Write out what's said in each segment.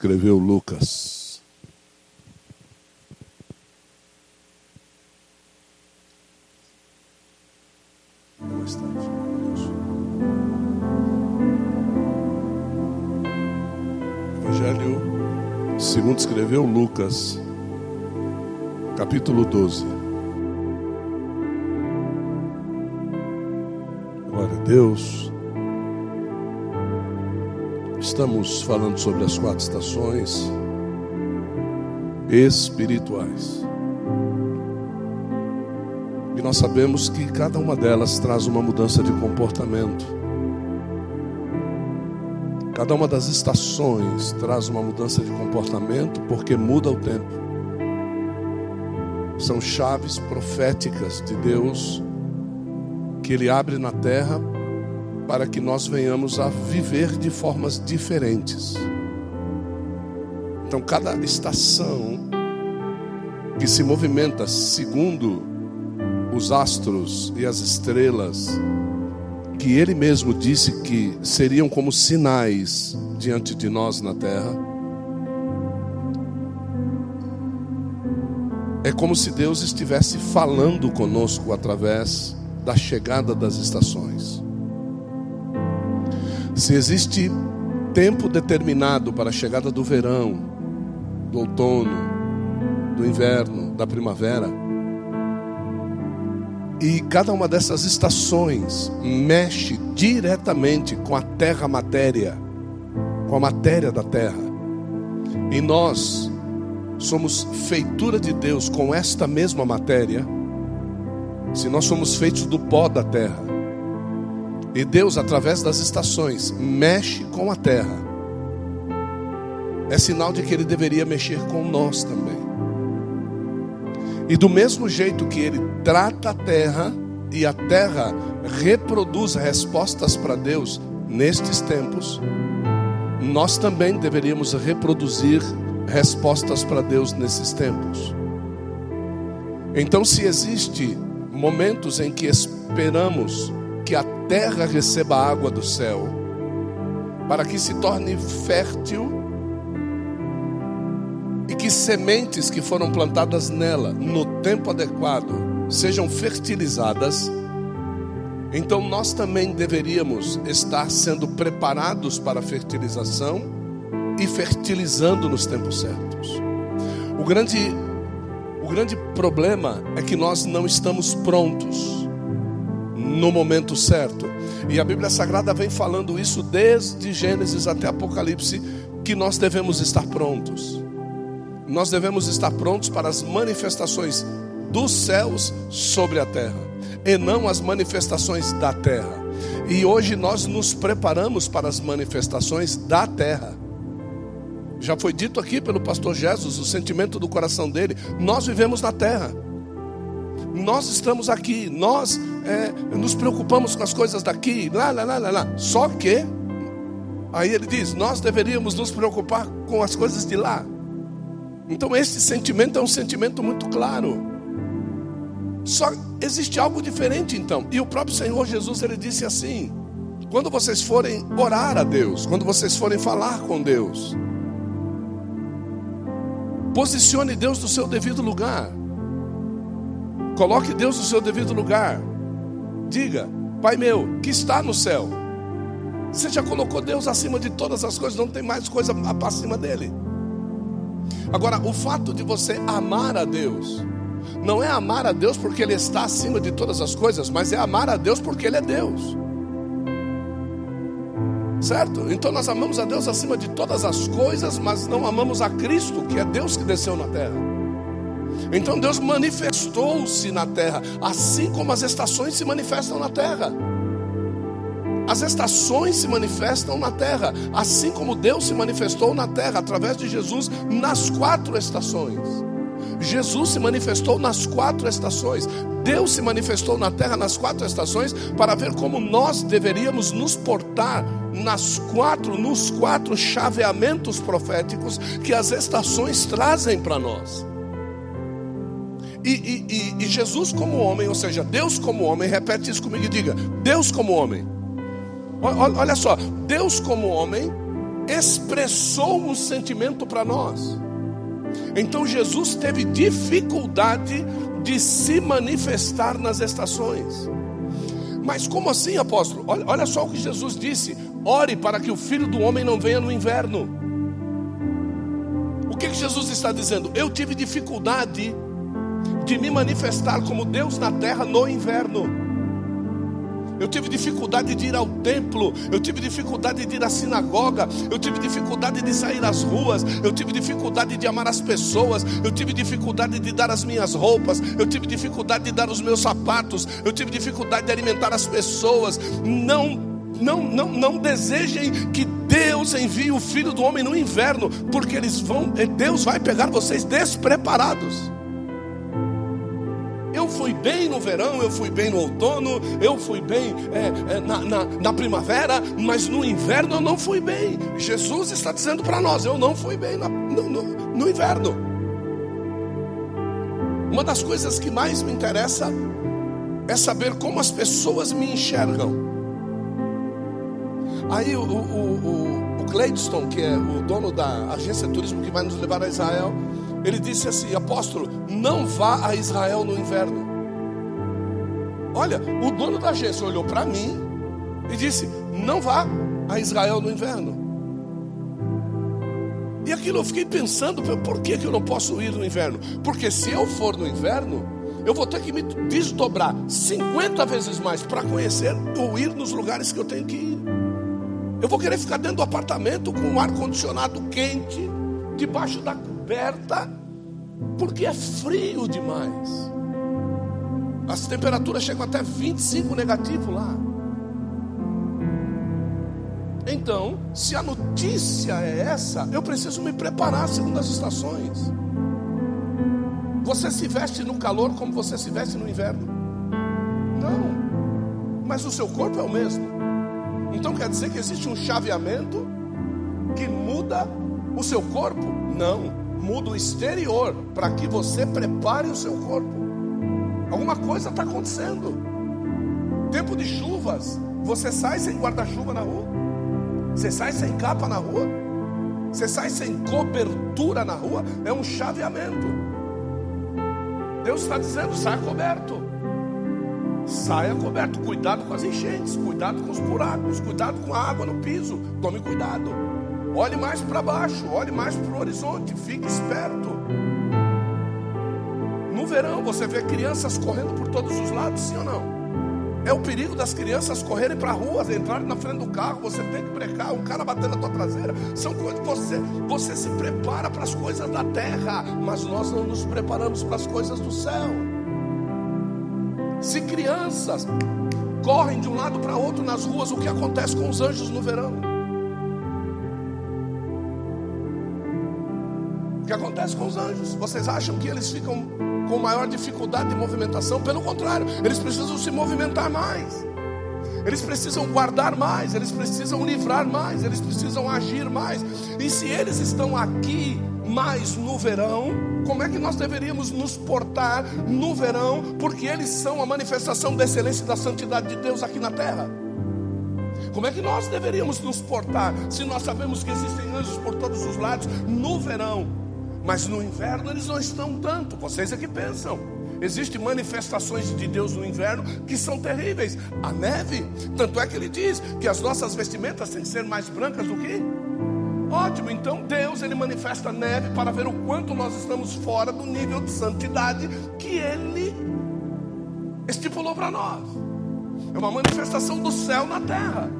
escreveu Lucas. Evangelho segundo escreveu Lucas, capítulo 12. Glória a Deus. Estamos falando sobre as quatro estações espirituais. E nós sabemos que cada uma delas traz uma mudança de comportamento. Cada uma das estações traz uma mudança de comportamento porque muda o tempo. São chaves proféticas de Deus que Ele abre na terra para que nós venhamos a viver de formas diferentes. Então, cada estação que se movimenta segundo os astros e as estrelas, que Ele mesmo disse que seriam como sinais diante de nós na terra, é como se Deus estivesse falando conosco através da chegada das estações. Se existe tempo determinado para a chegada do verão, do outono, do inverno, da primavera, e cada uma dessas estações mexe diretamente com a terra matéria, com a matéria da terra. E nós somos feitura de Deus com esta mesma matéria, se nós somos feitos do pó da terra, e Deus, através das estações, mexe com a terra. É sinal de que Ele deveria mexer com nós também. E do mesmo jeito que Ele trata a terra, e a terra reproduz respostas para Deus nestes tempos, nós também deveríamos reproduzir respostas para Deus nesses tempos. Então, se existe momentos em que esperamos que a terra receba água do céu, para que se torne fértil e que sementes que foram plantadas nela no tempo adequado sejam fertilizadas, então nós também deveríamos estar sendo preparados para a fertilização e fertilizando nos tempos certos. O grande, o grande problema é que nós não estamos prontos no momento certo. E a Bíblia Sagrada vem falando isso desde Gênesis até Apocalipse, que nós devemos estar prontos. Nós devemos estar prontos para as manifestações dos céus sobre a terra, e não as manifestações da terra. E hoje nós nos preparamos para as manifestações da terra. Já foi dito aqui pelo pastor Jesus, o sentimento do coração dele. Nós vivemos na terra. Nós estamos aqui, nós é, nos preocupamos com as coisas daqui, lá, lá, lá, lá, lá. Só que, aí ele diz, nós deveríamos nos preocupar com as coisas de lá. Então, esse sentimento é um sentimento muito claro. Só existe algo diferente então. E o próprio Senhor Jesus ele disse assim: quando vocês forem orar a Deus, quando vocês forem falar com Deus, posicione Deus no seu devido lugar. Coloque Deus no seu devido lugar. Diga, Pai meu, que está no céu. Você já colocou Deus acima de todas as coisas, não tem mais coisa acima dele. Agora, o fato de você amar a Deus, não é amar a Deus porque Ele está acima de todas as coisas, mas é amar a Deus porque Ele é Deus. Certo? Então nós amamos a Deus acima de todas as coisas, mas não amamos a Cristo, que é Deus que desceu na terra. Então Deus manifestou-se na terra, assim como as estações se manifestam na terra. As estações se manifestam na terra, assim como Deus se manifestou na terra através de Jesus nas quatro estações. Jesus se manifestou nas quatro estações. Deus se manifestou na terra nas quatro estações para ver como nós deveríamos nos portar nas quatro, nos quatro chaveamentos proféticos que as estações trazem para nós. E, e, e, e, Jesus como homem, ou seja, Deus como homem, repete isso comigo e diga: Deus como homem. Olha só, Deus como homem, expressou um sentimento para nós. Então Jesus teve dificuldade de se manifestar nas estações. Mas como assim, apóstolo? Olha, olha só o que Jesus disse: ore para que o filho do homem não venha no inverno. O que, que Jesus está dizendo? Eu tive dificuldade de me manifestar como Deus na terra no inverno. Eu tive dificuldade de ir ao templo, eu tive dificuldade de ir à sinagoga, eu tive dificuldade de sair às ruas, eu tive dificuldade de amar as pessoas, eu tive dificuldade de dar as minhas roupas, eu tive dificuldade de dar os meus sapatos, eu tive dificuldade de alimentar as pessoas. Não não, não, não desejem que Deus envie o filho do homem no inverno, porque eles vão, Deus vai pegar vocês despreparados. Fui bem no verão, eu fui bem no outono, eu fui bem é, é, na, na, na, primavera, mas no inverno eu não fui bem. Jesus está dizendo para nós: eu não fui bem na, no, no, no inverno. Uma das coisas que mais me interessa é saber como as pessoas me enxergam. Aí o, o, o, o que é o dono da agência de turismo que vai nos levar a Israel, ele disse assim: Apóstolo, não vá a Israel no inverno. Olha, o dono da agência olhou para mim e disse: Não vá a Israel no inverno. E aquilo eu fiquei pensando: por que, que eu não posso ir no inverno? Porque se eu for no inverno, eu vou ter que me desdobrar 50 vezes mais para conhecer ou ir nos lugares que eu tenho que ir. Eu vou querer ficar dentro do apartamento com um ar-condicionado quente, debaixo da coberta, porque é frio demais. As temperaturas chegam até 25 negativo lá. Então, se a notícia é essa, eu preciso me preparar segundo as estações. Você se veste no calor como você se veste no inverno? Não. Mas o seu corpo é o mesmo. Então quer dizer que existe um chaveamento que muda o seu corpo? Não muda o exterior para que você prepare o seu corpo. Alguma coisa está acontecendo. Tempo de chuvas, você sai sem guarda-chuva na rua, você sai sem capa na rua, você sai sem cobertura na rua, é um chaveamento. Deus está dizendo: saia coberto. Saia coberto, cuidado com as enchentes, cuidado com os buracos, cuidado com a água no piso, tome cuidado. Olhe mais para baixo, olhe mais para o horizonte, fique esperto. No verão você vê crianças correndo por todos os lados, sim ou não? É o perigo das crianças correrem para a rua, entrarem na frente do carro, você tem que brecar, um cara batendo na tua traseira. São coisas você, você se prepara para as coisas da terra, mas nós não nos preparamos para as coisas do céu. Se crianças correm de um lado para outro nas ruas, o que acontece com os anjos no verão? Acontece com os anjos? Vocês acham que eles ficam com maior dificuldade de movimentação? Pelo contrário, eles precisam se movimentar mais. Eles precisam guardar mais, eles precisam livrar mais, eles precisam agir mais. E se eles estão aqui mais no verão, como é que nós deveríamos nos portar no verão? Porque eles são a manifestação da excelência e da santidade de Deus aqui na terra. Como é que nós deveríamos nos portar se nós sabemos que existem anjos por todos os lados no verão? Mas no inverno eles não estão tanto. Vocês é que pensam. Existem manifestações de Deus no inverno que são terríveis. A neve, tanto é que ele diz que as nossas vestimentas têm que ser mais brancas do que Ótimo, então Deus ele manifesta neve para ver o quanto nós estamos fora do nível de santidade que ele estipulou para nós. É uma manifestação do céu na terra.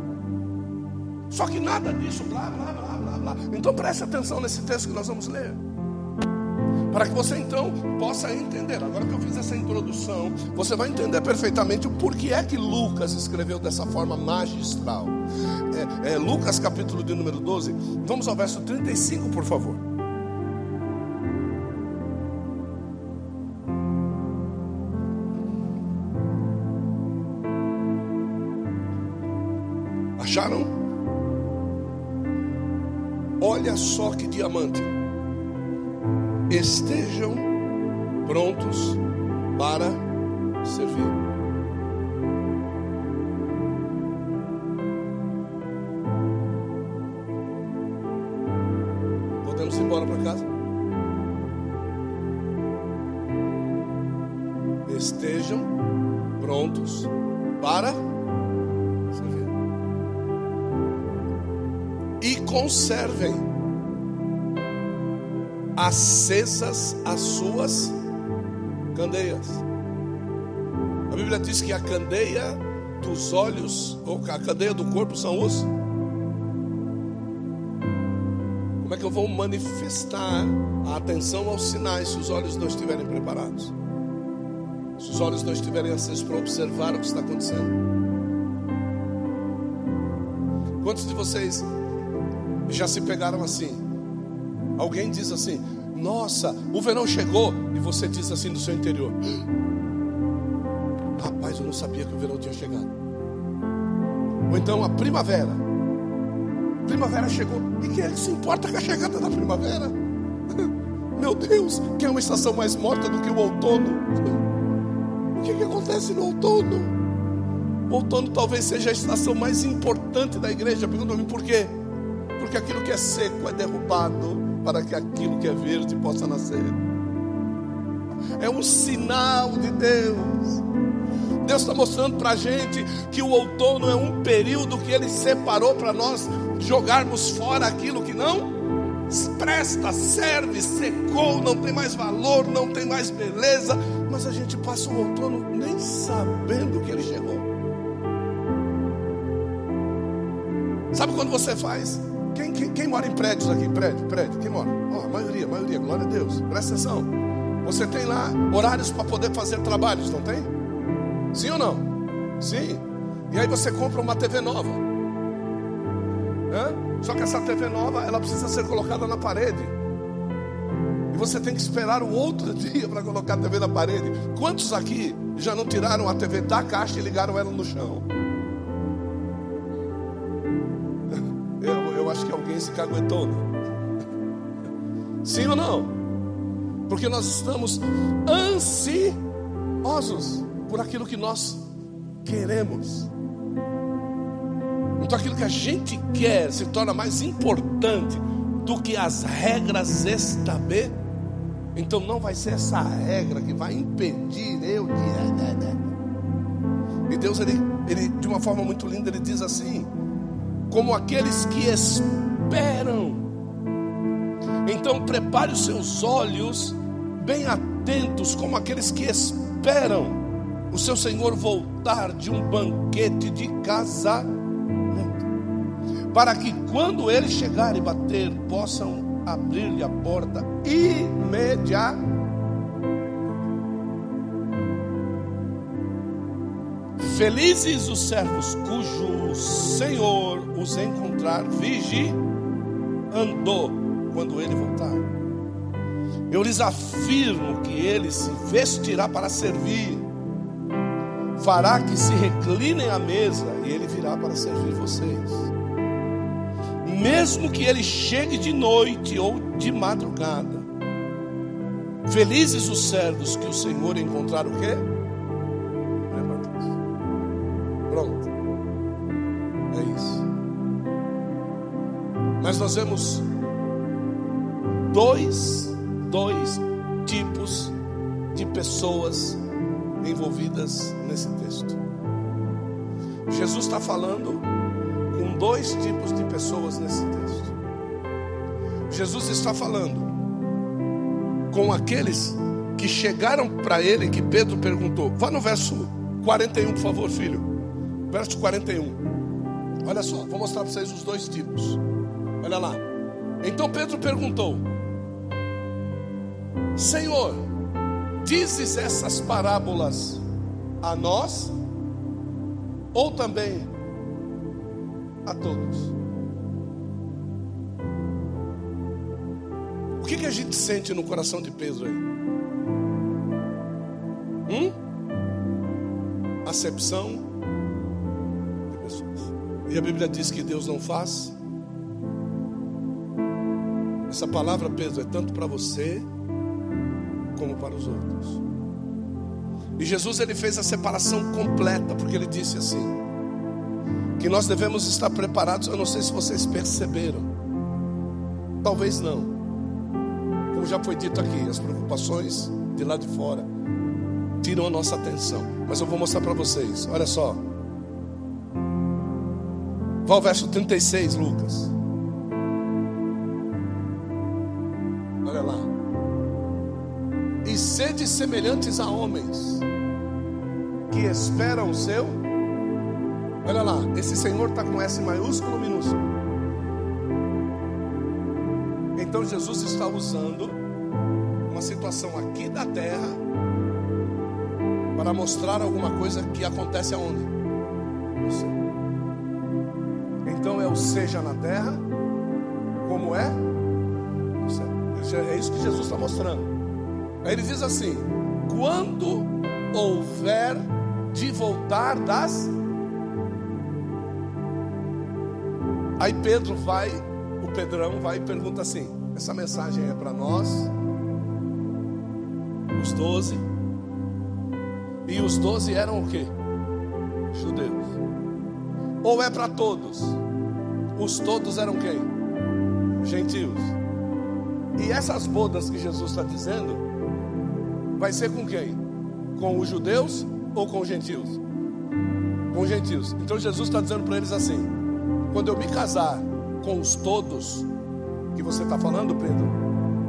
Só que nada disso, blá, blá, blá, blá, blá. Então preste atenção nesse texto que nós vamos ler. Para que você então possa entender. Agora que eu fiz essa introdução, você vai entender perfeitamente o porquê é que Lucas escreveu dessa forma magistral. É, é, Lucas, capítulo de número 12. Vamos ao verso 35, por favor. Acharam? Olha só que diamante estejam prontos para servir. embora para casa? Estejam prontos para servir. E conservem acesas as suas candeias. A Bíblia diz que a candeia dos olhos, ou a candeia do corpo são os. Como é que eu vou manifestar a atenção aos sinais se os olhos não estiverem preparados? Se os olhos não estiverem acesos para observar o que está acontecendo? Quantos de vocês já se pegaram assim? Alguém diz assim: Nossa, o verão chegou, e você diz assim do seu interior: Rapaz, eu não sabia que o verão tinha chegado. Ou então a primavera. Primavera chegou. E quem é que se importa com a chegada da primavera? Meu Deus, que é uma estação mais morta do que o outono. O que, que acontece no outono? O outono talvez seja a estação mais importante da igreja. Pergunta-me por quê? Porque aquilo que é seco é derrubado para que aquilo que é verde possa nascer. É um sinal de Deus. Deus está mostrando para a gente que o outono é um período que Ele separou para nós jogarmos fora aquilo que não presta, serve, secou, não tem mais valor, não tem mais beleza, mas a gente passa o outono nem sabendo que ele chegou. Sabe quando você faz? Quem, quem, quem mora em prédios aqui? Prédio, prédio, quem mora? Oh, a maioria, a maioria, glória a Deus. Presta atenção. Você tem lá horários para poder fazer trabalhos, não tem? Sim ou não? Sim. E aí você compra uma TV nova. Hã? Só que essa TV nova, ela precisa ser colocada na parede. E você tem que esperar o outro dia para colocar a TV na parede. Quantos aqui já não tiraram a TV da caixa e ligaram ela no chão? Acho que alguém se caguetou. Sim ou não? Porque nós estamos ansiosos por aquilo que nós queremos. Então aquilo que a gente quer se torna mais importante do que as regras estabelecidas. Então não vai ser essa regra que vai impedir eu de. E Deus, ele, ele, de uma forma muito linda, ele diz assim: como aqueles que esperam. Então prepare os seus olhos bem atentos, como aqueles que esperam o seu Senhor voltar de um banquete de casamento para que quando ele chegar e bater, possam abrir-lhe a porta imediatamente. Felizes os servos cujo Senhor os encontrar vigiando quando ele voltar. Eu lhes afirmo que ele se vestirá para servir, fará que se reclinem à mesa e ele virá para servir vocês mesmo que ele chegue de noite ou de madrugada. Felizes os servos que o Senhor encontrar o quê? Pronto. É isso. Mas nós vemos dois, dois tipos de pessoas envolvidas nesse texto. Jesus está falando com dois tipos de pessoas nesse texto. Jesus está falando com aqueles que chegaram para ele, que Pedro perguntou. Vá no verso 41, por favor, filho. Verso 41. Olha só, vou mostrar para vocês os dois tipos. Olha lá. Então Pedro perguntou: Senhor, dizes essas parábolas a nós ou também a todos. O que, que a gente sente no coração de Pedro aí? Hum? Acepção. E a Bíblia diz que Deus não faz. Essa palavra, Pedro, é tanto para você como para os outros. E Jesus ele fez a separação completa, porque ele disse assim: que nós devemos estar preparados. Eu não sei se vocês perceberam, talvez não, como já foi dito aqui, as preocupações de lá de fora tiram a nossa atenção. Mas eu vou mostrar para vocês. Olha só. Vá ao verso 36, Lucas. Olha lá. E sede semelhantes a homens que esperam o seu. Olha lá, esse Senhor está com S maiúsculo ou minúsculo? Então Jesus está usando uma situação aqui da terra para mostrar alguma coisa que acontece aonde? No céu. Seja na terra, como é no céu. É isso que Jesus está mostrando. Aí ele diz assim: quando houver de voltar das. Aí Pedro vai, o Pedrão vai e pergunta assim: essa mensagem é para nós, os doze, e os doze eram o que? Judeus. Ou é para todos? Os todos eram quem? Gentios. E essas bodas que Jesus está dizendo, vai ser com quem? Com os judeus ou com os gentios? Com os gentios. Então Jesus está dizendo para eles assim: quando eu me casar com os todos que você está falando, Pedro,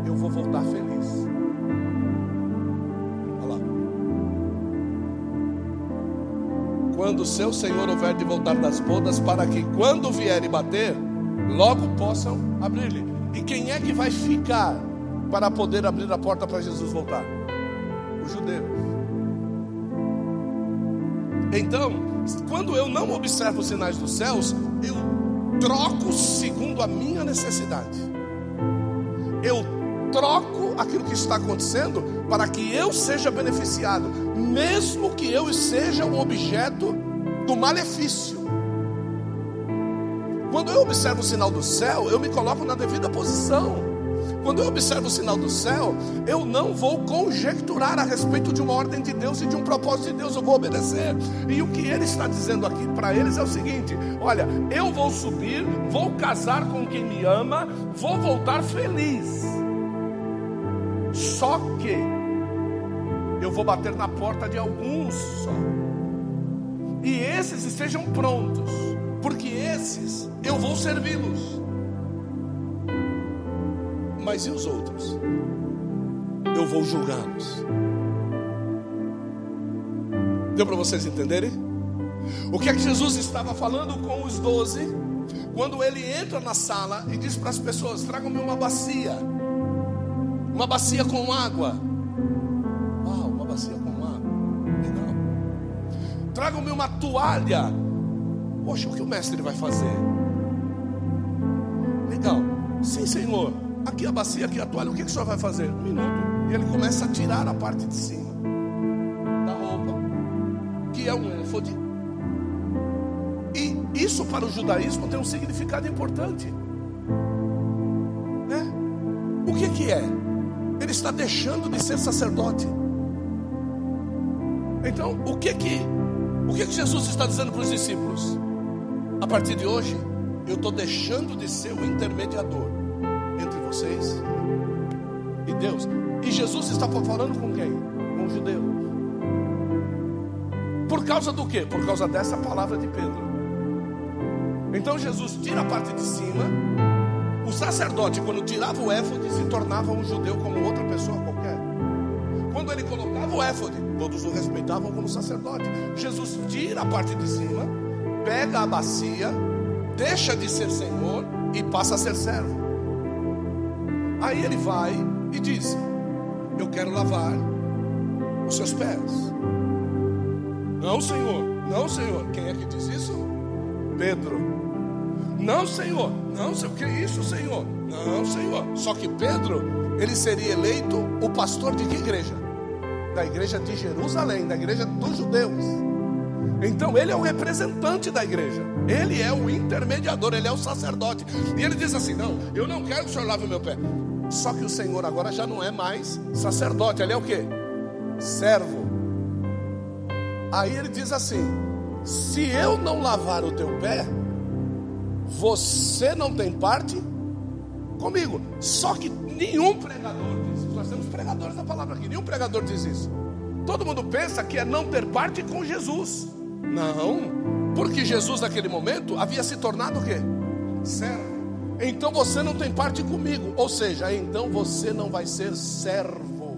eu vou voltar feliz. Quando o seu Senhor houver de voltar das bodas, para que quando vier e bater, logo possam abrir-lhe. E quem é que vai ficar para poder abrir a porta para Jesus voltar? Os judeus. Então, quando eu não observo os sinais dos céus, eu troco segundo a minha necessidade. Eu troco aquilo que está acontecendo para que eu seja beneficiado, mesmo que eu seja um objeto do malefício. Quando eu observo o sinal do céu, eu me coloco na devida posição. Quando eu observo o sinal do céu, eu não vou conjecturar a respeito de uma ordem de Deus e de um propósito de Deus, eu vou obedecer. E o que ele está dizendo aqui para eles é o seguinte: olha, eu vou subir, vou casar com quem me ama, vou voltar feliz. Só que eu vou bater na porta de alguns só. E esses estejam prontos, porque esses eu vou servi-los. Mas e os outros? Eu vou julgá-los. Deu para vocês entenderem? O que é que Jesus estava falando com os doze? Quando ele entra na sala e diz para as pessoas: tragam-me uma bacia, uma bacia com água. Uau, uma bacia com água, legal. Tragam-me uma toalha. Poxa, o que o mestre vai fazer? Legal, sim, Senhor. Aqui a bacia, aqui a toalha, o que, que o senhor vai fazer? Um minuto. E ele começa a tirar a parte de cima da roupa, que é um éfode. E isso para o judaísmo tem um significado importante. Né? O que, que é? Ele está deixando de ser sacerdote. Então, o que que, o que, que Jesus está dizendo para os discípulos? A partir de hoje, eu estou deixando de ser o intermediador entre vocês e Deus. E Jesus está falando com quem? Com os judeus. Por causa do quê? Por causa dessa palavra de Pedro. Então Jesus tira a parte de cima. Sacerdote, quando tirava o éfode, se tornava um judeu como outra pessoa qualquer. Quando ele colocava o éfode, todos o respeitavam como sacerdote. Jesus tira a parte de cima, pega a bacia, deixa de ser senhor e passa a ser servo. Aí ele vai e diz: Eu quero lavar os seus pés. Não, Senhor, não, Senhor. Quem é que diz isso? Pedro. Não, Senhor, não, Senhor. Que isso, Senhor? Não, Senhor. Só que Pedro, ele seria eleito o pastor de que igreja? Da igreja de Jerusalém, da igreja dos judeus. Então ele é o representante da igreja. Ele é o intermediador, ele é o sacerdote. E ele diz assim: Não, eu não quero que o senhor lave o meu pé. Só que o Senhor agora já não é mais sacerdote, ele é o que? Servo. Aí ele diz assim: Se eu não lavar o teu pé, você não tem parte comigo. Só que nenhum pregador diz isso. Nós temos pregadores da palavra aqui, nenhum pregador diz isso. Todo mundo pensa que é não ter parte com Jesus. Não, porque Jesus naquele momento havia se tornado o quê? Servo. Então você não tem parte comigo. Ou seja, então você não vai ser servo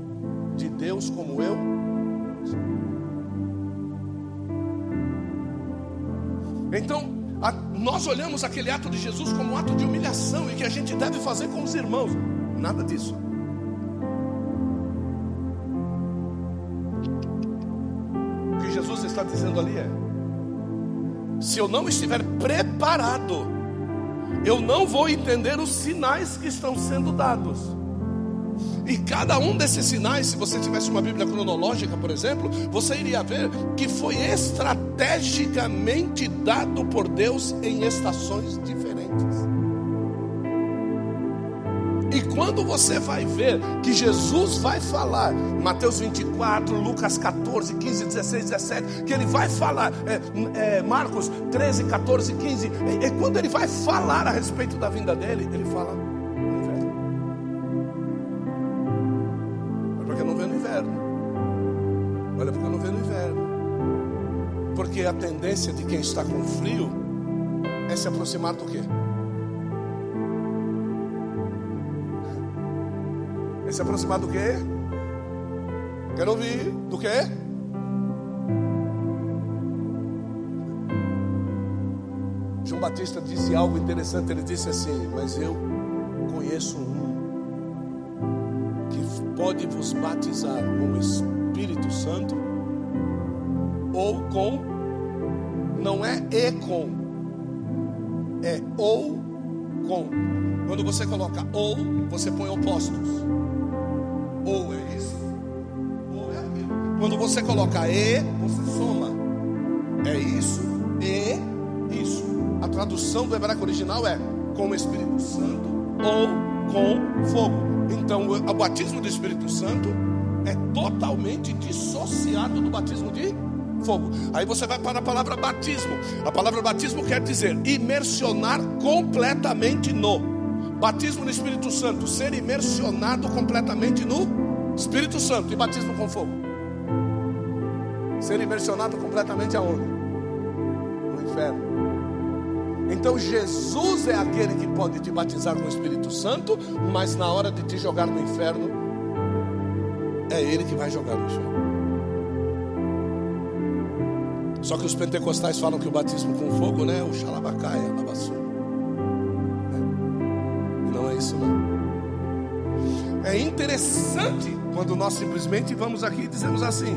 de Deus como eu. Então, nós olhamos aquele ato de Jesus como um ato de humilhação e que a gente deve fazer com os irmãos. Nada disso. O que Jesus está dizendo ali é: se eu não estiver preparado, eu não vou entender os sinais que estão sendo dados. E cada um desses sinais, se você tivesse uma Bíblia cronológica, por exemplo, você iria ver que foi estrategicamente dado por Deus em estações diferentes. E quando você vai ver que Jesus vai falar, Mateus 24, Lucas 14, 15, 16, 17, que ele vai falar, é, é, Marcos 13, 14, 15, e, e quando ele vai falar a respeito da vinda dele, ele fala A tendência de quem está com frio é se aproximar do quê? se aproximar do quê? Quero ouvir. Do quê? João Batista disse algo interessante. Ele disse assim: Mas eu conheço um que pode vos batizar com o Espírito Santo ou com, não é e com, é ou com. Quando você coloca ou, você põe opostos. Ou é isso, ou é aquilo. Quando você coloca e, você soma. É isso e isso. A tradução do hebraico original é com o Espírito Santo ou com fogo. Então, o batismo do Espírito Santo é totalmente dissociado do batismo de fogo. Aí você vai para a palavra batismo. A palavra batismo quer dizer imersionar completamente no. Batismo no Espírito Santo, ser imersionado completamente no Espírito Santo e batismo com fogo. Ser imersionado completamente aonde? No inferno. Então Jesus é aquele que pode te batizar com o Espírito Santo, mas na hora de te jogar no inferno, é Ele que vai jogar no inferno. Só que os pentecostais falam que o batismo com fogo, né? O xalabacaia, a basura. É interessante quando nós simplesmente vamos aqui e dizemos assim,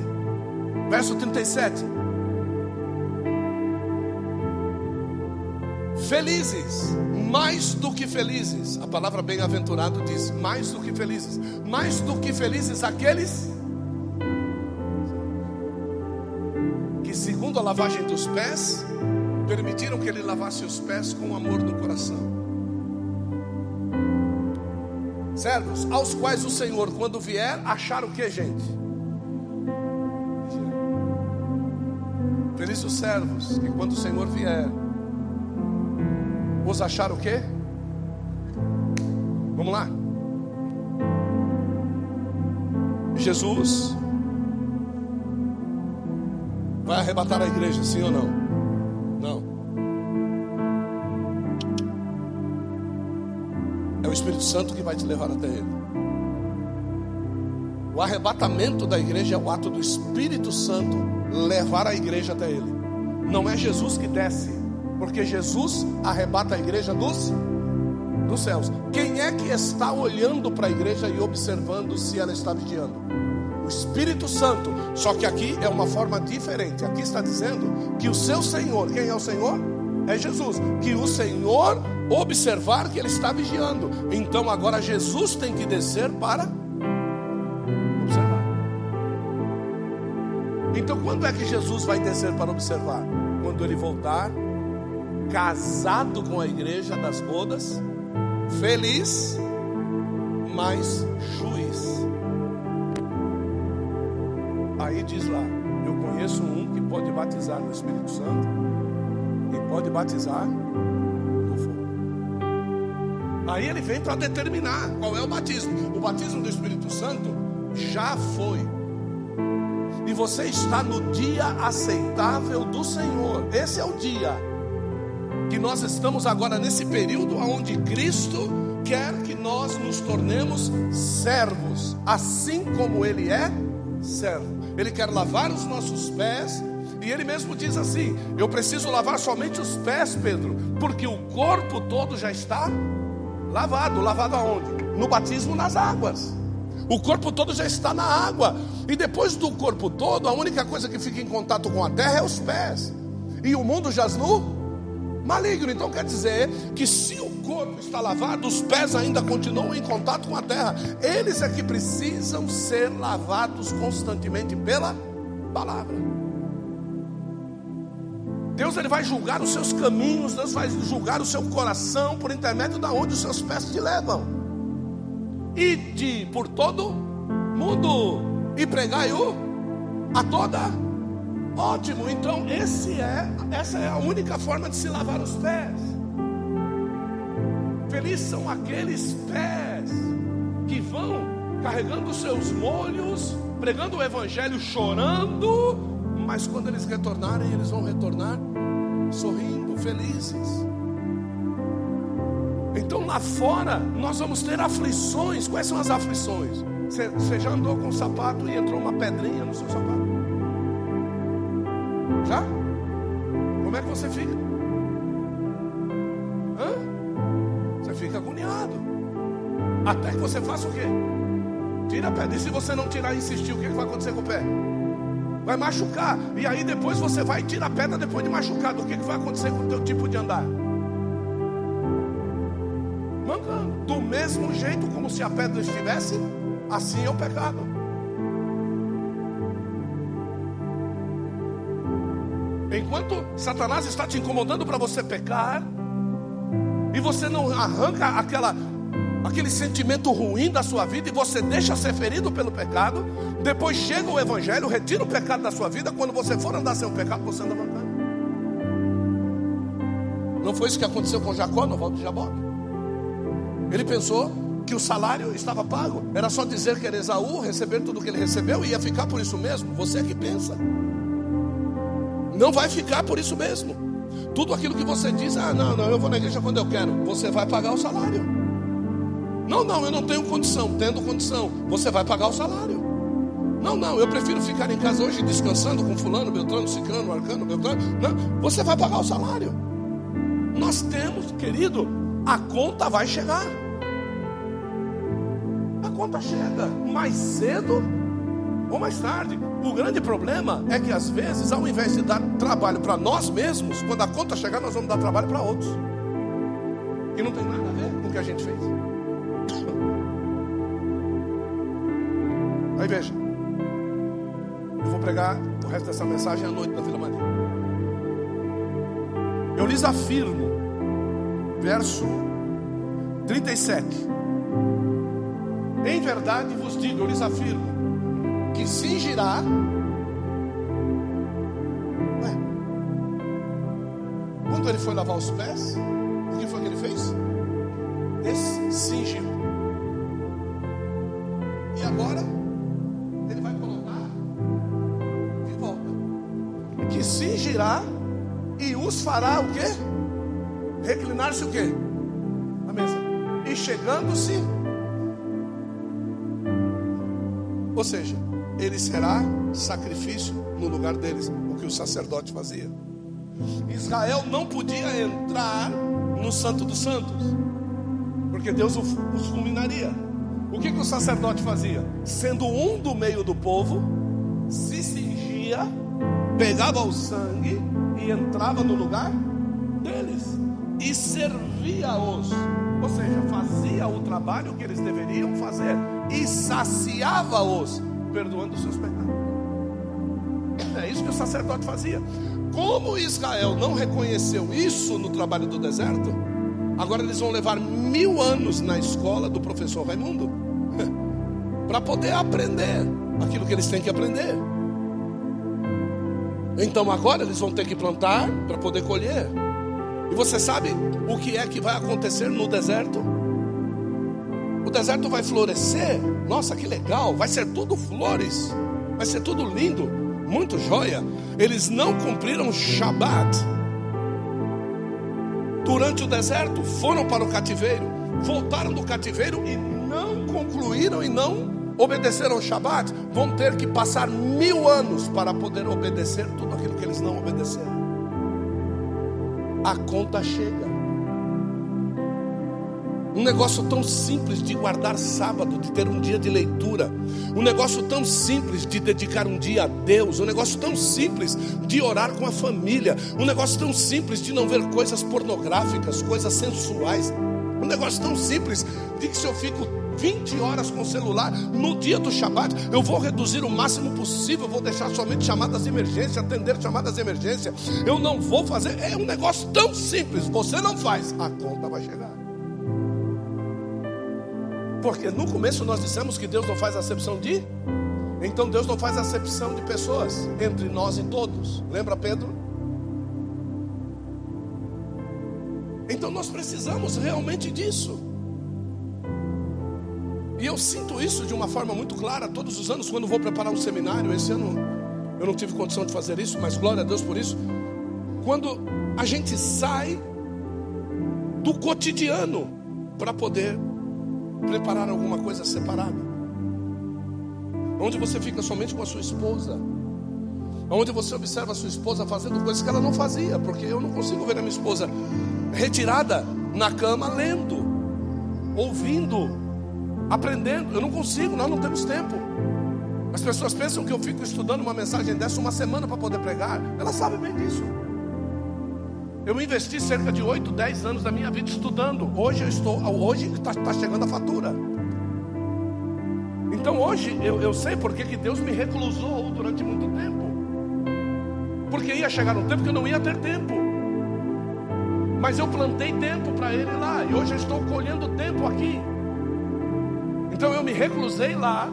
verso 37. Felizes, mais do que felizes. A palavra bem-aventurado diz: mais do que felizes. Mais do que felizes aqueles lavagem dos pés, permitiram que ele lavasse os pés com amor no coração servos aos quais o Senhor, quando vier, achar o que, gente? Felizes os servos que quando o Senhor vier, os achar o que? Vamos lá. Jesus vai arrebatar a igreja, sim ou não? Não. É o Espírito Santo que vai te levar até Ele. O arrebatamento da igreja é o ato do Espírito Santo levar a igreja até Ele. Não é Jesus que desce, porque Jesus arrebata a igreja dos, dos céus. Quem é que está olhando para a igreja e observando se ela está vigiando? O Espírito Santo. Só que aqui é uma forma diferente. Aqui está dizendo que o seu Senhor, quem é o Senhor? É Jesus. Que o Senhor observar que ele está vigiando. Então agora Jesus tem que descer para observar. Então quando é que Jesus vai descer para observar? Quando ele voltar casado com a igreja das bodas, feliz, mas juiz. Aí diz lá: Eu conheço um que pode batizar no Espírito Santo e pode batizar Aí ele vem para determinar qual é o batismo. O batismo do Espírito Santo já foi. E você está no dia aceitável do Senhor. Esse é o dia que nós estamos agora nesse período onde Cristo quer que nós nos tornemos servos, assim como Ele é servo. Ele quer lavar os nossos pés, e Ele mesmo diz assim: Eu preciso lavar somente os pés, Pedro, porque o corpo todo já está lavado. Lavado aonde? No batismo nas águas. O corpo todo já está na água. E depois do corpo todo, a única coisa que fica em contato com a terra é os pés. E o mundo jaz no maligno. Então quer dizer que se o corpo está lavado, os pés ainda continuam em contato com a terra. Eles é que precisam ser lavados constantemente pela palavra. Deus ele vai julgar os seus caminhos, Deus vai julgar o seu coração por intermédio da onde os seus pés te levam. E de por todo mundo e pregai o a toda Ótimo, então esse é, essa é a única forma de se lavar os pés. Felizes são aqueles pés que vão carregando seus molhos, pregando o evangelho, chorando, mas quando eles retornarem, eles vão retornar sorrindo, felizes. Então lá fora nós vamos ter aflições. Quais são as aflições? Você, já andou com o sapato e entrou uma pedrinha no seu sapato? Já? Como é que você fica? Hã? Você fica agoniado. Até que você faça o quê? Tira a pedra. E se você não tirar e insistir, o que vai acontecer com o pé? Vai machucar. E aí depois você vai tirar a pedra depois de machucado. O que vai acontecer com o teu tipo de andar? Mancando. Do mesmo jeito como se a pedra estivesse, assim é o pecado. Enquanto Satanás está te incomodando para você pecar, e você não arranca aquela, aquele sentimento ruim da sua vida, e você deixa ser ferido pelo pecado, depois chega o Evangelho, retira o pecado da sua vida. Quando você for andar sem o pecado, você anda mancando. Não foi isso que aconteceu com Jacó no volta de Jaboque? Ele pensou que o salário estava pago, era só dizer que era Esaú, receber tudo que ele recebeu e ia ficar por isso mesmo. Você é que pensa. Não vai ficar por isso mesmo. Tudo aquilo que você diz, ah, não, não, eu vou na igreja quando eu quero, você vai pagar o salário. Não, não, eu não tenho condição. Tendo condição, você vai pagar o salário. Não, não, eu prefiro ficar em casa hoje descansando com fulano, beltrano, ciclano, arcano, beltrano. Não, você vai pagar o salário. Nós temos, querido, a conta vai chegar. A conta chega mais cedo ou mais tarde. O grande problema é que às vezes, ao invés de dar trabalho para nós mesmos, quando a conta chegar, nós vamos dar trabalho para outros. E não tem nada a ver com o que a gente fez. Aí veja, eu vou pregar o resto dessa mensagem à noite na Vila Maria. Eu lhes afirmo, verso 37. Em verdade vos digo, eu lhes afirmo, que cingirá. Ué. Quando ele foi lavar os pés, o que foi que ele fez? Cingiu. E agora ele vai colocar de volta. Que cingirá e os fará o quê? Reclinar-se o quê? A mesa. E chegando-se. Ou seja, ele será sacrifício no lugar deles, o que o sacerdote fazia. Israel não podia entrar no Santo dos Santos, porque Deus os fulminaria. O que, que o sacerdote fazia? Sendo um do meio do povo, se cingia, pegava o sangue e entrava no lugar deles e servia-os, ou seja, fazia o trabalho que eles deveriam fazer e saciava-os perdoando os seus pecados. É isso que o sacerdote fazia. Como Israel não reconheceu isso no trabalho do deserto, agora eles vão levar mil anos na escola do professor Raimundo para poder aprender aquilo que eles têm que aprender. Então agora eles vão ter que plantar para poder colher. E você sabe o que é que vai acontecer no deserto? O deserto vai florescer. Nossa, que legal! Vai ser tudo flores. Vai ser tudo lindo, muito joia. Eles não cumpriram Shabat. Durante o deserto, foram para o cativeiro, voltaram do cativeiro e não concluíram e não obedeceram ao Shabat. Vão ter que passar mil anos para poder obedecer tudo aquilo que eles não obedeceram. A conta chega. Um negócio tão simples de guardar sábado, de ter um dia de leitura. Um negócio tão simples de dedicar um dia a Deus. Um negócio tão simples de orar com a família. Um negócio tão simples de não ver coisas pornográficas, coisas sensuais. Um negócio tão simples de que se eu fico 20 horas com o celular no dia do Shabat, eu vou reduzir o máximo possível, vou deixar somente chamadas de emergência, atender chamadas de emergência. Eu não vou fazer, é um negócio tão simples, você não faz, a conta vai chegar. Porque no começo nós dissemos que Deus não faz acepção de. Então Deus não faz acepção de pessoas entre nós e todos. Lembra Pedro? Então nós precisamos realmente disso. E eu sinto isso de uma forma muito clara todos os anos quando vou preparar um seminário. Esse ano eu não tive condição de fazer isso, mas glória a Deus por isso. Quando a gente sai do cotidiano para poder preparar alguma coisa separada. Onde você fica somente com a sua esposa. Onde você observa a sua esposa fazendo coisas que ela não fazia, porque eu não consigo ver a minha esposa retirada na cama lendo, ouvindo, aprendendo. Eu não consigo, nós não temos tempo. As pessoas pensam que eu fico estudando uma mensagem dessa uma semana para poder pregar. Elas sabem bem disso. Eu investi cerca de 8, 10 anos da minha vida estudando. Hoje eu estou, hoje está tá chegando a fatura. Então hoje eu, eu sei porque que Deus me reclusou durante muito tempo. Porque ia chegar um tempo que eu não ia ter tempo. Mas eu plantei tempo para Ele lá. E hoje eu estou colhendo tempo aqui. Então eu me reclusei lá,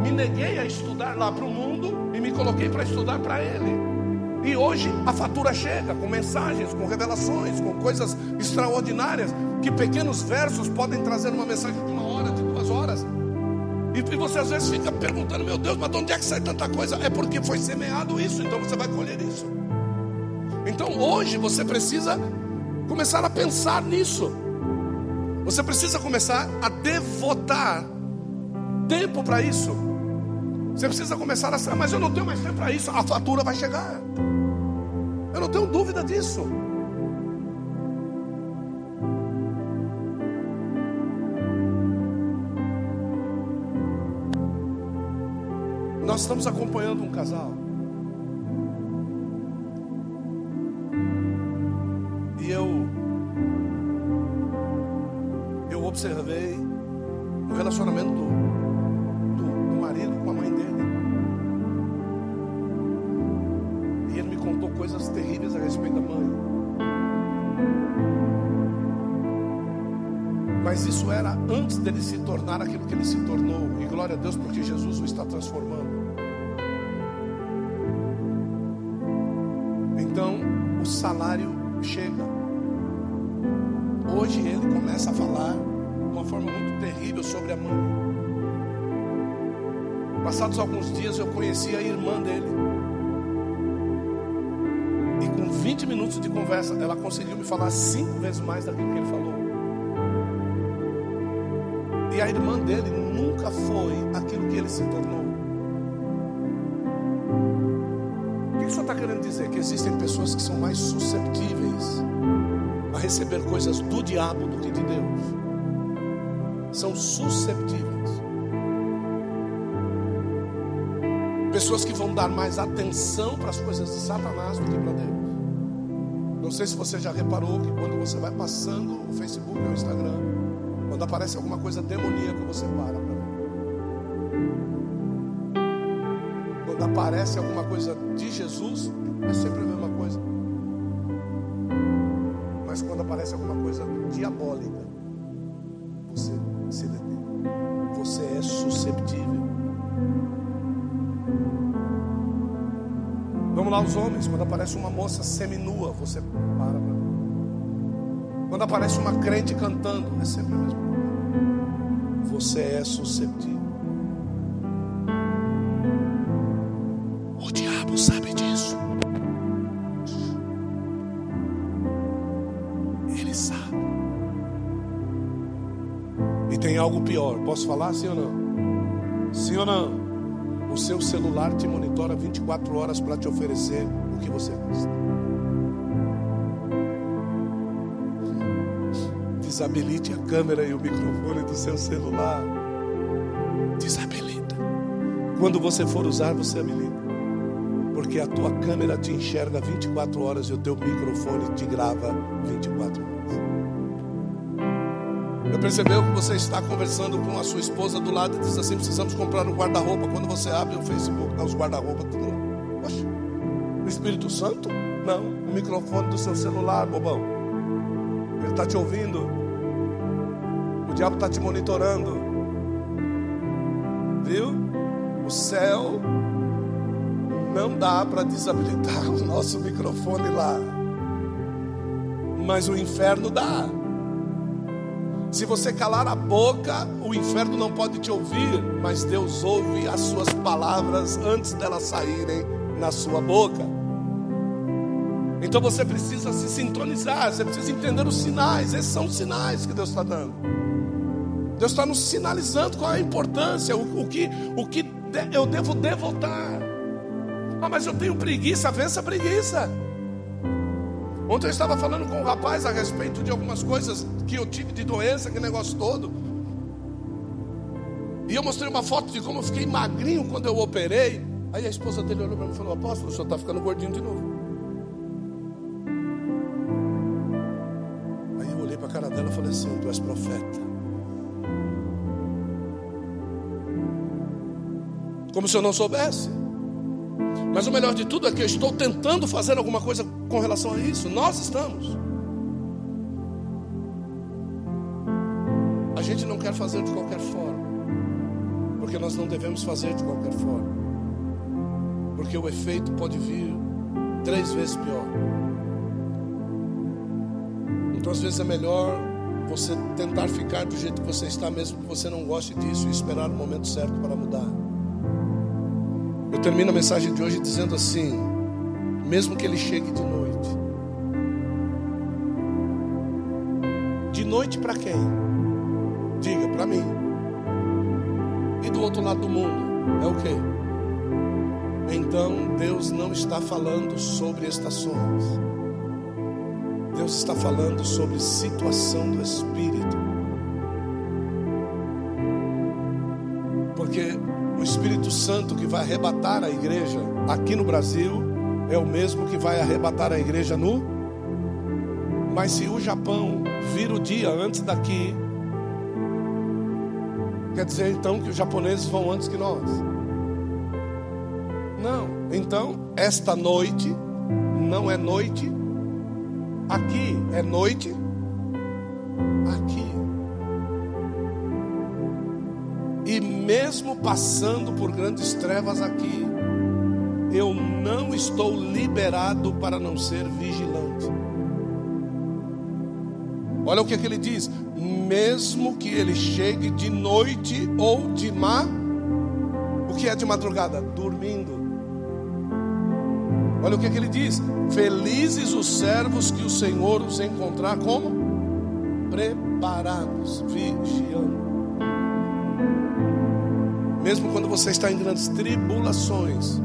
me neguei a estudar lá para o mundo e me coloquei para estudar para Ele. E hoje a fatura chega com mensagens, com revelações, com coisas extraordinárias, que pequenos versos podem trazer uma mensagem de uma hora, de duas horas. E, você às vezes fica perguntando, meu Deus, mas de onde é que sai tanta coisa? É porque foi semeado isso, então você vai colher isso. Então hoje você precisa começar a pensar nisso. Você precisa começar a devotar tempo para isso. Você precisa começar a. Mas eu não tenho mais tempo para isso. A fatura vai chegar. Eu não tenho dúvida disso. Nós estamos acompanhando um casal. E eu eu observei o relacionamento antes dele se tornar aquilo que ele se tornou. E glória a Deus porque Jesus o está transformando. Então o salário chega. Hoje ele começa a falar de uma forma muito terrível sobre a mãe. Passados alguns dias eu conheci a irmã dele. 20 minutos de conversa, ela conseguiu me falar cinco vezes mais daquilo que ele falou. A irmã dele nunca foi aquilo que ele se tornou. O que o senhor está querendo dizer? Que existem pessoas que são mais susceptíveis a receber coisas do diabo do que de Deus. São susceptíveis. Pessoas que vão dar mais atenção para as coisas de Satanás do que para Deus. Não sei se você já reparou que quando você vai passando o Facebook ou o Instagram, quando aparece alguma coisa demoníaca, você para para ver. Quando aparece alguma coisa de Jesus, é sempre a mesma coisa. Mas quando aparece alguma coisa diabólica, você se detém. Você é susceptível. Vamos lá, os homens, quando aparece uma moça seminua, você para. Quando aparece uma crente cantando, é sempre a mesma coisa. você é suscetível. O diabo sabe disso. Ele sabe. E tem algo pior. Posso falar sim ou não? Sim ou não? O seu celular te monitora 24 horas para te oferecer o que você gosta. Desabilite a câmera e o microfone do seu celular. Desabilita. Quando você for usar, você habilita. Porque a tua câmera te enxerga 24 horas e o teu microfone te grava 24 horas. Eu percebeu que você está conversando com a sua esposa do lado e diz assim: precisamos comprar um guarda-roupa. Quando você abre o Facebook, está os guarda-roupa tudo. Poxa, o Espírito Santo? Não, o microfone do seu celular, bobão. Ele está te ouvindo. O diabo está te monitorando. Viu? O céu não dá para desabilitar o nosso microfone lá. Mas o inferno dá. Se você calar a boca, o inferno não pode te ouvir, mas Deus ouve as suas palavras antes delas saírem na sua boca. Então você precisa se sintonizar, você precisa entender os sinais. Esses são os sinais que Deus está dando. Deus está nos sinalizando qual é a importância, o, o que, o que eu devo devotar. Ah, mas eu tenho preguiça, vença preguiça. Ontem eu estava falando com um rapaz a respeito de algumas coisas que eu tive de doença, aquele negócio todo. E eu mostrei uma foto de como eu fiquei magrinho quando eu operei. Aí a esposa dele olhou para mim e falou: Apóstolo, o senhor está ficando gordinho de novo. Aí eu olhei para a cara dela e falei assim: Tu és profeta. Como se eu não soubesse. Mas o melhor de tudo é que eu estou tentando fazer alguma coisa com relação a isso. Nós estamos. A gente não quer fazer de qualquer forma. Porque nós não devemos fazer de qualquer forma. Porque o efeito pode vir três vezes pior. Então, às vezes, é melhor você tentar ficar do jeito que você está, mesmo que você não goste disso, e esperar o momento certo para mudar. Eu termino a mensagem de hoje dizendo assim: mesmo que ele chegue de noite. De noite para quem? Diga, para mim. E do outro lado do mundo, é o quê? Então Deus não está falando sobre estações. Deus está falando sobre situação do Espírito. Santo que vai arrebatar a igreja aqui no Brasil é o mesmo que vai arrebatar a igreja no. Mas se o Japão vir o dia antes daqui, quer dizer então que os japoneses vão antes que nós? Não. Então, esta noite não é noite aqui, é noite aqui. Mesmo passando por grandes trevas aqui, eu não estou liberado para não ser vigilante. Olha o que, é que ele diz: mesmo que ele chegue de noite ou de má, o que é de madrugada? Dormindo. Olha o que, é que ele diz: felizes os servos que o Senhor os encontrar como preparados, vigiando. Mesmo quando você está em grandes tribulações,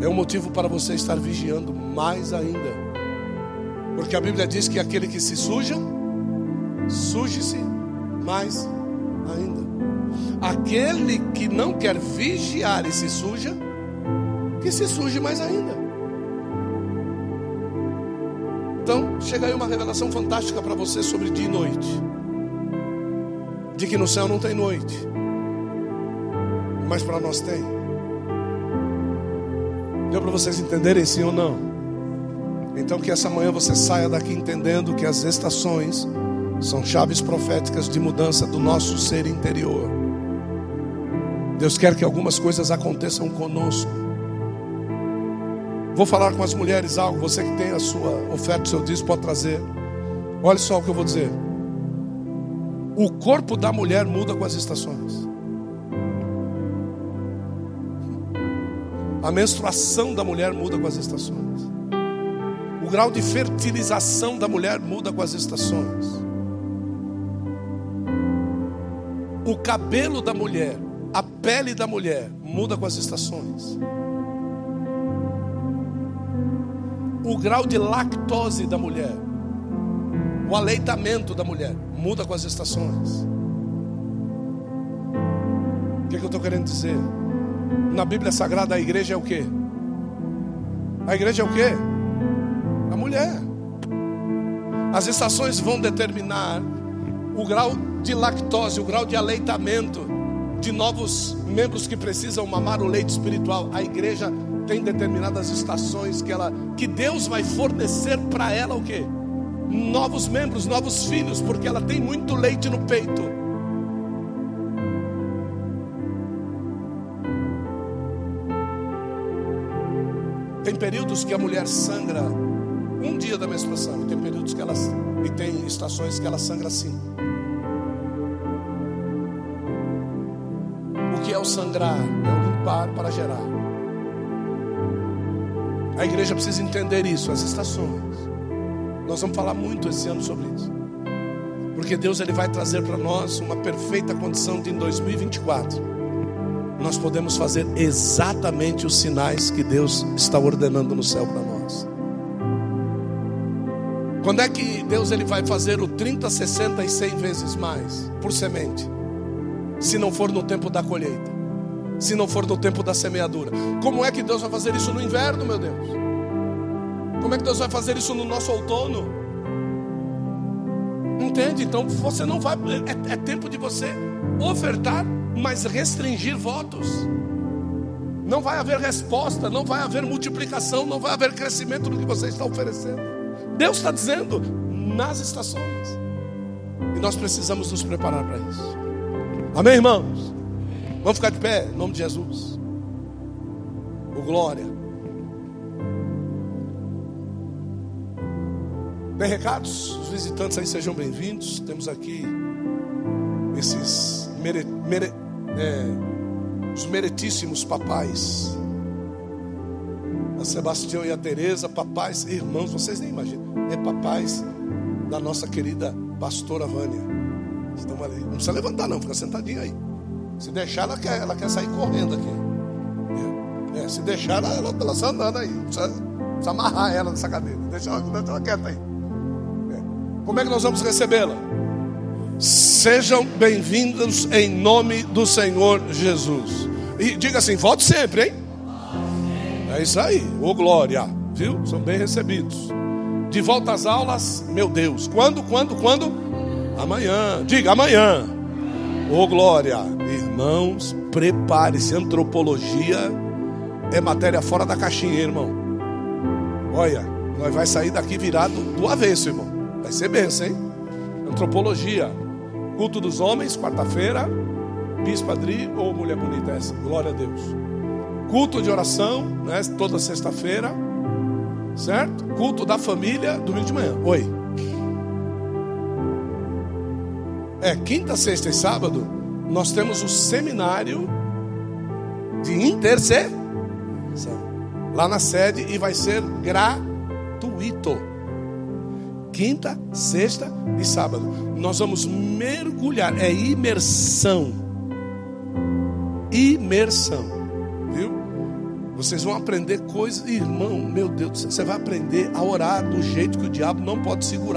é um motivo para você estar vigiando mais ainda. Porque a Bíblia diz que aquele que se suja, suje-se mais ainda. Aquele que não quer vigiar e se suja, que se suje mais ainda. Então, chega aí uma revelação fantástica para você sobre dia e noite. De que no céu não tem noite mas para nós tem. Deu para vocês entenderem sim ou não? Então que essa manhã você saia daqui entendendo que as estações são chaves proféticas de mudança do nosso ser interior. Deus quer que algumas coisas aconteçam conosco. Vou falar com as mulheres algo, você que tem a sua oferta, o seu dízimo pode trazer. Olha só o que eu vou dizer. O corpo da mulher muda com as estações. A menstruação da mulher muda com as estações. O grau de fertilização da mulher muda com as estações. O cabelo da mulher, a pele da mulher muda com as estações. O grau de lactose da mulher, o aleitamento da mulher muda com as estações. O que, é que eu estou querendo dizer? Na Bíblia Sagrada a igreja é o que? A igreja é o que? A mulher. As estações vão determinar o grau de lactose, o grau de aleitamento de novos membros que precisam mamar o leite espiritual. A igreja tem determinadas estações que ela que Deus vai fornecer para ela o quê? Novos membros, novos filhos, porque ela tem muito leite no peito. Tem períodos que a mulher sangra um dia da menstruação, tem períodos que ela e tem estações que ela sangra cinco. O que é o sangrar? É o limpar para gerar. A igreja precisa entender isso, as estações. Nós vamos falar muito esse ano sobre isso. Porque Deus ele vai trazer para nós uma perfeita condição de em 2024 nós podemos fazer exatamente os sinais que Deus está ordenando no céu para nós. Quando é que Deus ele vai fazer o 30, 60 e 100 vezes mais por semente? Se não for no tempo da colheita, se não for no tempo da semeadura. Como é que Deus vai fazer isso no inverno, meu Deus? Como é que Deus vai fazer isso no nosso outono? Entende? Então você não vai. É, é tempo de você ofertar mas restringir votos. Não vai haver resposta, não vai haver multiplicação, não vai haver crescimento no que você está oferecendo. Deus está dizendo nas estações. E nós precisamos nos preparar para isso. Amém, irmãos? Vamos ficar de pé, em nome de Jesus. O glória. Tem recados? Os visitantes aí sejam bem-vindos. Temos aqui esses mere, mere, é, os meritíssimos papais. A Sebastião e a Teresa, papais, irmãos, vocês nem imaginam. É papais da nossa querida pastora Vânia. Estão ali. Não precisa levantar, não, fica sentadinha aí. Se deixar, ela quer, ela quer sair correndo aqui. É, é, se deixar, ela está andando aí. Precisa, precisa amarrar ela nessa cadeira. Deixa ela, deixa ela quieta aí. É. Como é que nós vamos recebê-la? Sejam bem-vindos em nome do Senhor Jesus. E diga assim: volte sempre, hein? É isso aí, ô glória, viu? São bem recebidos. De volta às aulas, meu Deus. Quando, quando, quando? Amanhã. Diga amanhã. Ô glória. Irmãos, prepare-se. Antropologia é matéria fora da caixinha, irmão. Olha, nós vai sair daqui virado do avesso, irmão. Vai ser benção, hein? Antropologia. Culto dos homens, quarta-feira. Bispo Adri ou mulher bonita essa? Glória a Deus. Culto de oração, né? Toda sexta-feira. Certo? Culto da família, domingo de manhã. Oi. É, quinta, sexta e sábado, nós temos o seminário de intercessão. Lá na sede e vai ser gratuito quinta, sexta e sábado. Nós vamos mergulhar, é imersão. Imersão, viu? Vocês vão aprender coisas, irmão, meu Deus, você vai aprender a orar do jeito que o diabo não pode segurar